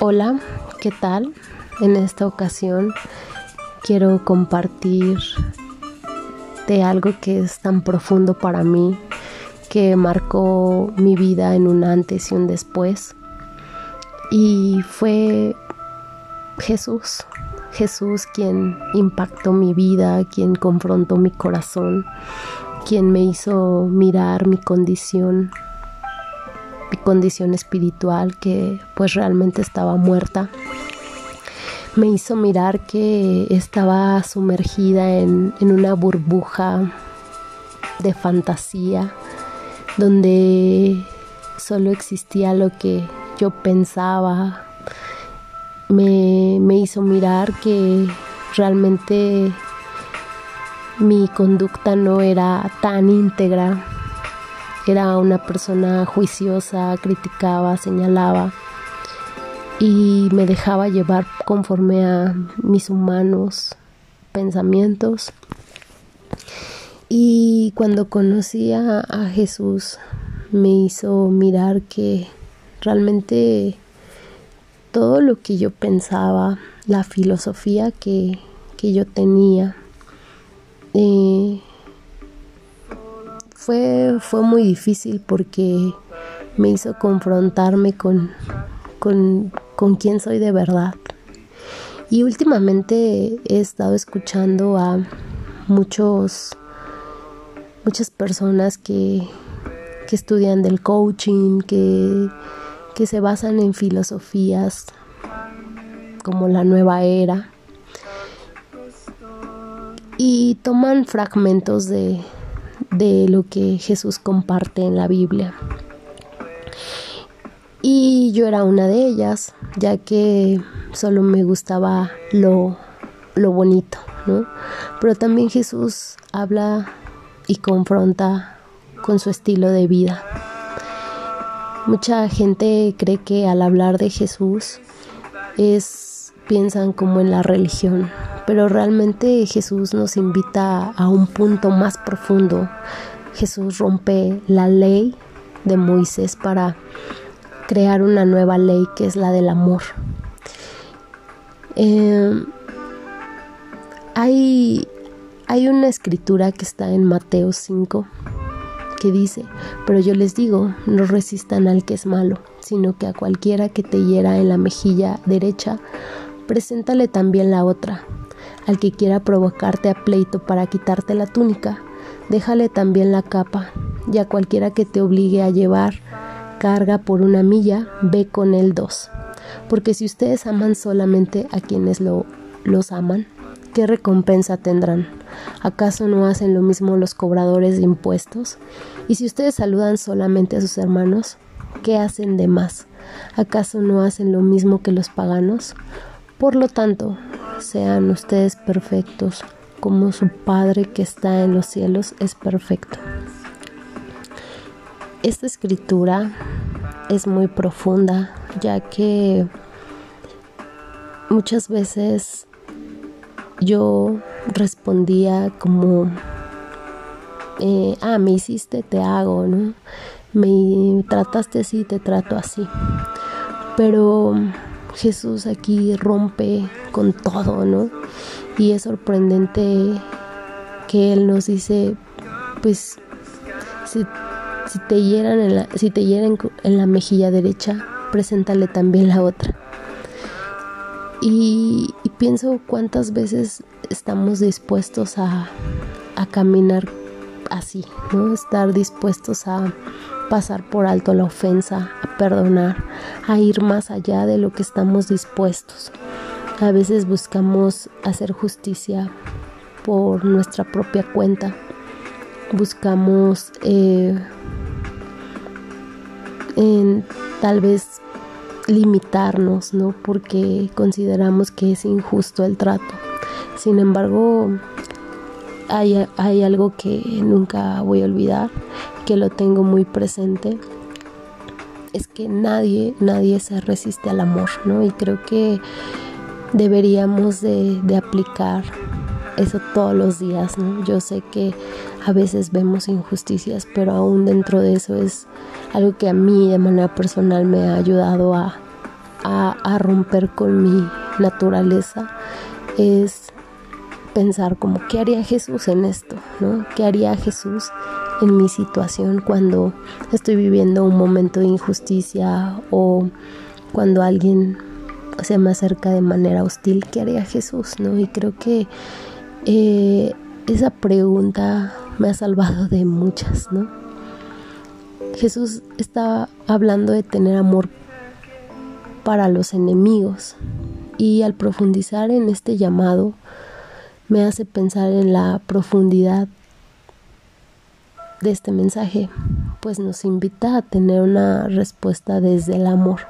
Hola, ¿qué tal? En esta ocasión quiero compartir de algo que es tan profundo para mí, que marcó mi vida en un antes y un después. Y fue Jesús, Jesús quien impactó mi vida, quien confrontó mi corazón, quien me hizo mirar mi condición, mi condición espiritual que pues realmente estaba muerta. Me hizo mirar que estaba sumergida en, en una burbuja de fantasía donde solo existía lo que yo pensaba. Me, me hizo mirar que realmente mi conducta no era tan íntegra. Era una persona juiciosa, criticaba, señalaba y me dejaba llevar conforme a mis humanos pensamientos. Y cuando conocí a, a Jesús me hizo mirar que realmente todo lo que yo pensaba, la filosofía que, que yo tenía, eh, fue, fue muy difícil porque me hizo confrontarme con, con, con quién soy de verdad. Y últimamente he estado escuchando a muchos, muchas personas que, que estudian del coaching, que, que se basan en filosofías como la nueva era y toman fragmentos de, de lo que Jesús comparte en la Biblia. Y yo era una de ellas, ya que solo me gustaba lo, lo bonito, ¿no? Pero también Jesús habla y confronta con su estilo de vida. Mucha gente cree que al hablar de Jesús es piensan como en la religión, pero realmente Jesús nos invita a un punto más profundo. Jesús rompe la ley de Moisés para crear una nueva ley que es la del amor. Eh, hay, hay una escritura que está en Mateo 5 que dice, pero yo les digo, no resistan al que es malo, sino que a cualquiera que te hiera en la mejilla derecha, preséntale también la otra. Al que quiera provocarte a pleito para quitarte la túnica, déjale también la capa, y a cualquiera que te obligue a llevar carga por una milla, ve con él dos. Porque si ustedes aman solamente a quienes lo, los aman, ¿qué recompensa tendrán? ¿Acaso no hacen lo mismo los cobradores de impuestos? Y si ustedes saludan solamente a sus hermanos, ¿qué hacen de más? ¿Acaso no hacen lo mismo que los paganos? Por lo tanto, sean ustedes perfectos, como su Padre que está en los cielos es perfecto. Esta escritura es muy profunda, ya que muchas veces yo respondía como, eh, ah, me hiciste, te hago, ¿no? Me trataste así, te trato así. Pero Jesús aquí rompe con todo, ¿no? Y es sorprendente que Él nos dice, pues, si, te hieran en la, si te en la mejilla derecha, preséntale también la otra. Y, y pienso cuántas veces estamos dispuestos a, a caminar así, ¿no? Estar dispuestos a pasar por alto la ofensa, a perdonar, a ir más allá de lo que estamos dispuestos. A veces buscamos hacer justicia por nuestra propia cuenta. Buscamos eh, en, tal vez limitarnos, ¿no? Porque consideramos que es injusto el trato. Sin embargo, hay, hay algo que nunca voy a olvidar, que lo tengo muy presente, es que nadie, nadie se resiste al amor, ¿no? Y creo que deberíamos de, de aplicar eso todos los días, ¿no? Yo sé que a veces vemos injusticias, pero aún dentro de eso es algo que a mí de manera personal me ha ayudado a, a, romper con mi naturaleza es pensar como qué haría Jesús en esto, ¿no? ¿Qué haría Jesús en mi situación cuando estoy viviendo un momento de injusticia o cuando alguien se me acerca de manera hostil? ¿Qué haría Jesús, no? Y creo que eh, esa pregunta me ha salvado de muchas, ¿no? Jesús estaba hablando de tener amor para los enemigos y al profundizar en este llamado me hace pensar en la profundidad de este mensaje, pues nos invita a tener una respuesta desde el amor.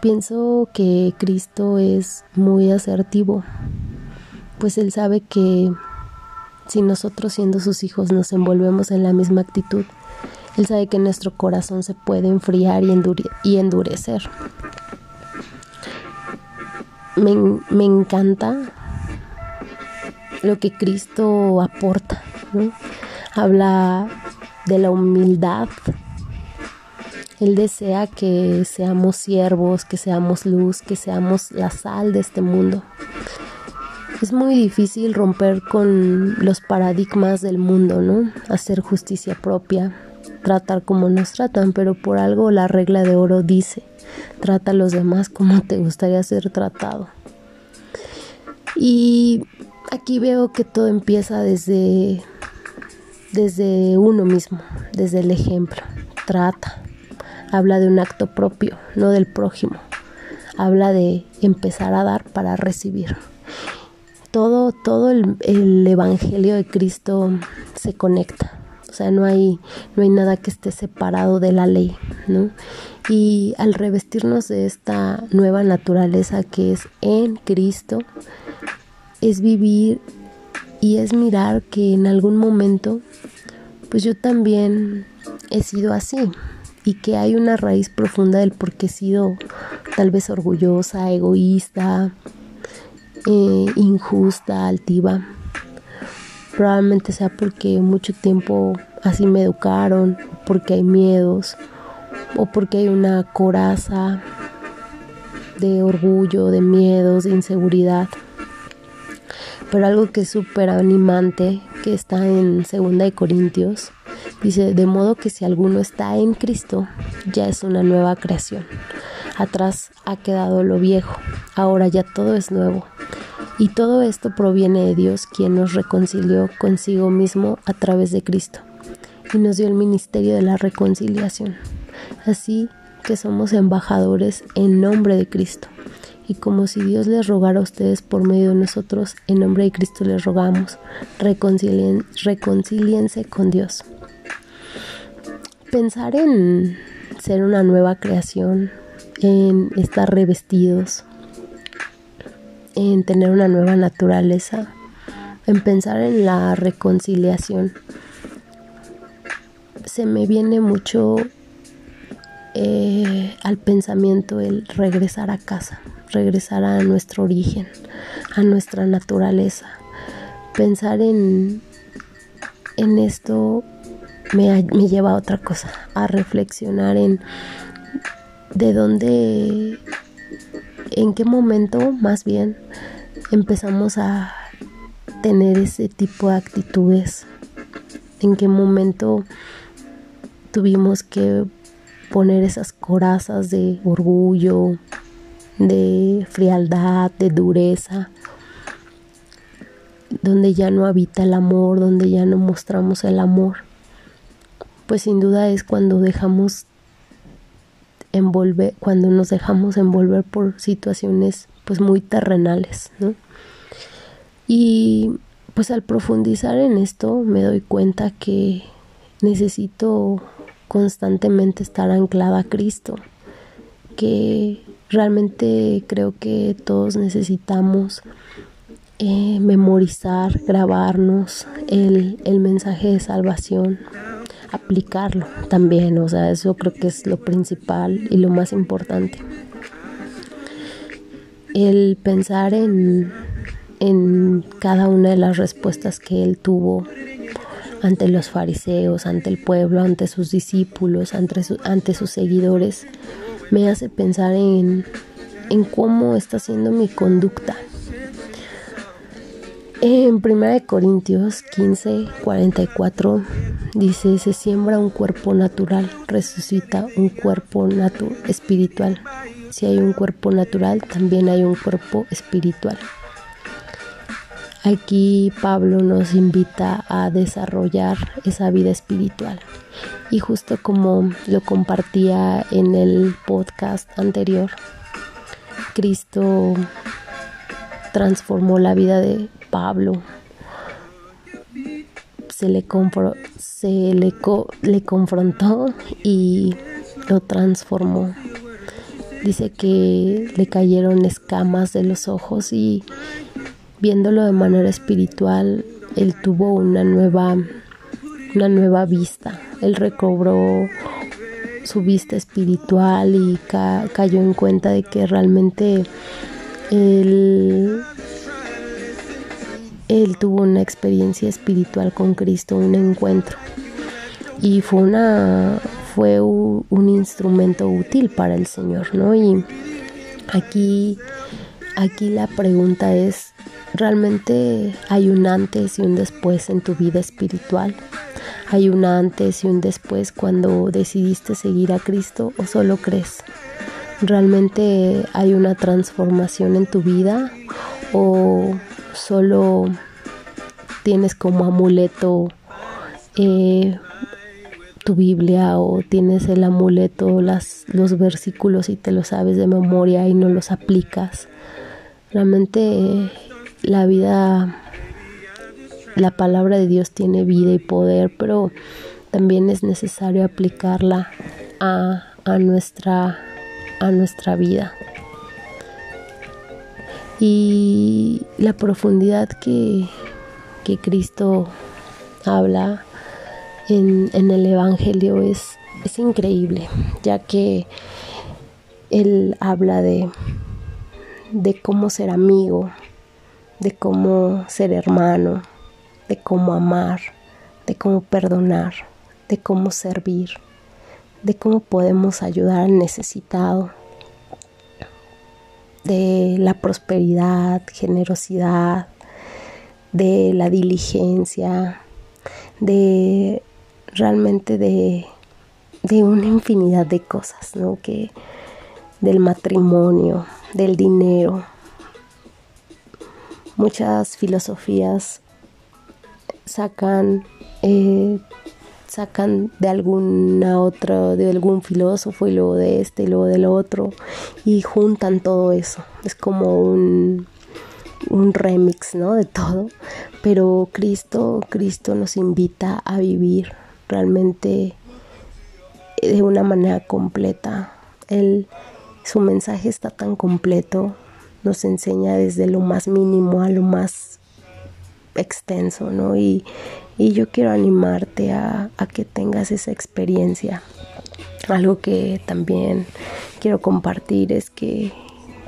Pienso que Cristo es muy asertivo, pues Él sabe que si nosotros siendo sus hijos nos envolvemos en la misma actitud, él sabe que nuestro corazón se puede enfriar y, endurecer. Me, encanta lo que Cristo aporta. Habla de la humildad. Él desea que seamos siervos, que seamos luz, que seamos la sal de este mundo. Es muy difícil romper con los paradigmas del mundo, ¿no? Hacer justicia propia, tratar como nos tratan, pero por algo la regla de oro dice, trata a los demás como te gustaría ser tratado. Y aquí veo que todo empieza desde, desde uno mismo, desde el ejemplo. Trata, habla de un acto propio, no del prójimo. Habla de empezar a dar para recibir. Todo, todo el, el Evangelio de Cristo se conecta o sea, no hay, no hay nada que esté separado de la ley, ¿no? Y al revestirnos de esta nueva naturaleza que es en Cristo, es vivir y es mirar que en algún momento, pues yo también he sido así y que hay una raíz profunda del por qué he sido tal vez orgullosa, egoísta, eh, injusta, altiva Probablemente sea porque mucho tiempo así me educaron, porque hay miedos o porque hay una coraza de orgullo, de miedos, de inseguridad. Pero algo que es súper animante, que está en Segunda de Corintios, dice, de modo que si alguno está en Cristo, ya es una nueva creación. Atrás ha quedado lo viejo, ahora ya todo es nuevo. Y todo esto proviene de Dios, quien nos reconcilió consigo mismo a través de Cristo y nos dio el ministerio de la reconciliación. Así que somos embajadores en nombre de Cristo. Y como si Dios les rogara a ustedes por medio de nosotros, en nombre de Cristo les rogamos, reconcilien, reconciliense con Dios. Pensar en ser una nueva creación, en estar revestidos, en tener una nueva naturaleza, en pensar en la reconciliación. Se me viene mucho eh, al pensamiento el regresar a casa, regresar a nuestro origen, a nuestra naturaleza. Pensar en, en esto me, me lleva a otra cosa, a reflexionar en de dónde en qué momento más bien empezamos a tener ese tipo de actitudes, en qué momento tuvimos que poner esas corazas de orgullo, de frialdad, de dureza, donde ya no habita el amor, donde ya no mostramos el amor. Pues sin duda es cuando dejamos envolver, cuando nos dejamos envolver por situaciones pues muy terrenales, ¿no? Y pues al profundizar en esto me doy cuenta que necesito constantemente estar anclada a Cristo, que realmente creo que todos necesitamos eh, memorizar, grabarnos el, el mensaje de salvación, aplicarlo también, o sea, eso creo que es lo principal y lo más importante. El pensar en, en cada una de las respuestas que él tuvo ante los fariseos, ante el pueblo, ante sus discípulos, ante, ante sus seguidores, me hace pensar en, en cómo está siendo mi conducta. En 1 Corintios 15, 44 dice, se siembra un cuerpo natural, resucita un cuerpo espiritual. Si hay un cuerpo natural, también hay un cuerpo espiritual. Aquí Pablo nos invita a desarrollar esa vida espiritual. Y justo como lo compartía en el podcast anterior, Cristo transformó la vida de Pablo. Se le, le confrontó y lo transformó. Dice que le cayeron escamas de los ojos y viéndolo de manera espiritual, él tuvo una nueva, una nueva vista. Él recobró su vista espiritual y cayó en cuenta de que realmente él, él tuvo una experiencia espiritual con Cristo, un encuentro. Y fue una fue un instrumento útil para el Señor, ¿no? Y aquí aquí la pregunta es ¿Realmente hay un antes y un después en tu vida espiritual? ¿Hay un antes y un después cuando decidiste seguir a Cristo o solo crees? ¿Realmente hay una transformación en tu vida o solo tienes como amuleto eh, tu Biblia o tienes el amuleto, las, los versículos y te los sabes de memoria y no los aplicas? Realmente la vida, la palabra de Dios tiene vida y poder, pero también es necesario aplicarla a, nuestra, a nuestra vida. Y la profundidad que, que Cristo habla en, en, el Evangelio es, es increíble, ya que Él habla de, de cómo ser amigo, de cómo ser hermano, de cómo amar, de cómo perdonar, de cómo servir, de cómo podemos ayudar al necesitado, de la prosperidad, generosidad, de la diligencia, de realmente de, de una infinidad de cosas, ¿no? Que del matrimonio, del dinero, muchas filosofías sacan eh, sacan de alguna otra de algún filósofo y luego de este y luego del otro y juntan todo eso. Es como un un remix no de todo. Pero Cristo Cristo nos invita a vivir realmente de una manera completa. Él su mensaje está tan completo nos enseña desde lo más mínimo a lo más extenso, ¿no? Y, yo quiero animarte a, a, que tengas esa experiencia. Algo que también quiero compartir es que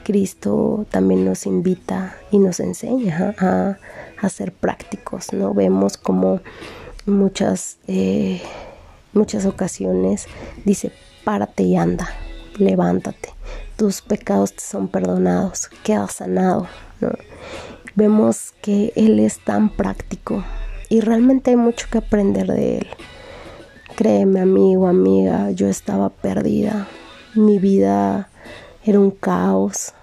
Cristo también nos invita y nos enseña a, a ser prácticos, ¿no? Vemos como muchas, eh, muchas ocasiones dice, párate y anda, levántate tus pecados te son perdonados, quedas sanado. Vemos que Él es tan práctico y realmente hay mucho que aprender de Él. Créeme amigo, amiga, yo estaba perdida. Mi vida era un caos.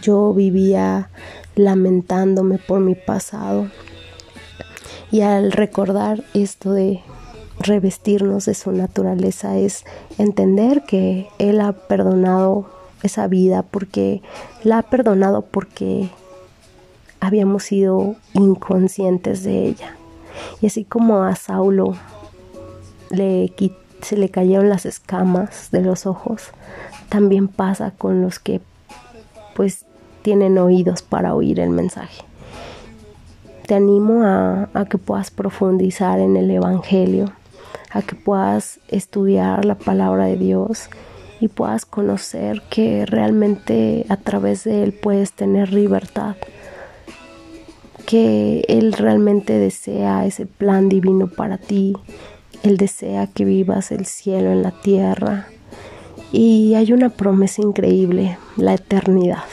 Yo vivía lamentándome por mi pasado. Y al recordar esto de revestirnos de su naturaleza es entender que Él ha perdonado esa vida, porque la ha perdonado porque habíamos sido inconscientes de ella. Y así como a Saulo le, se le cayeron las escamas de los ojos, también pasa con los que pues tienen oídos para oír el mensaje. Te animo a, a que puedas profundizar en el Evangelio, a que puedas estudiar la palabra de Dios y puedas conocer que realmente a través de Él puedes tener libertad, que Él realmente desea ese plan divino para ti, Él desea que vivas el cielo en la tierra Y hay una promesa increíble, la eternidad,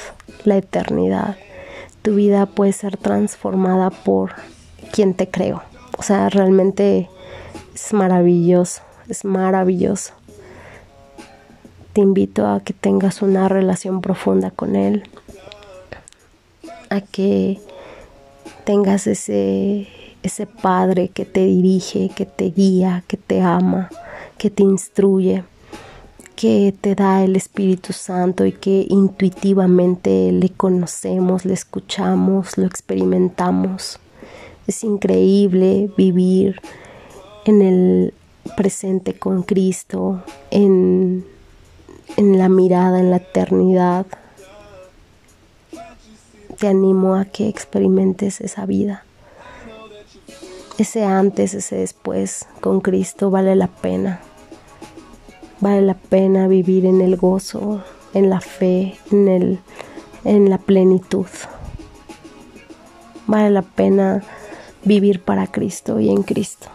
la eternidad. Tu vida puede ser transformada por quien te creo. O sea, realmente es maravilloso, es maravilloso. Te invito a que tengas una relación profunda con Él, a que tengas ese, ese Padre que te dirige, que te guía, que te ama, que te instruye que te da el Espíritu Santo y que intuitivamente le conocemos, le escuchamos, lo experimentamos. Es increíble vivir en el presente con Cristo, en, en la mirada, en la eternidad. Te animo a que experimentes esa vida. Ese antes, ese después con Cristo vale la pena. Vale la pena vivir en el gozo, en la fe, en, el, en la plenitud. Vale la pena vivir para Cristo y en Cristo.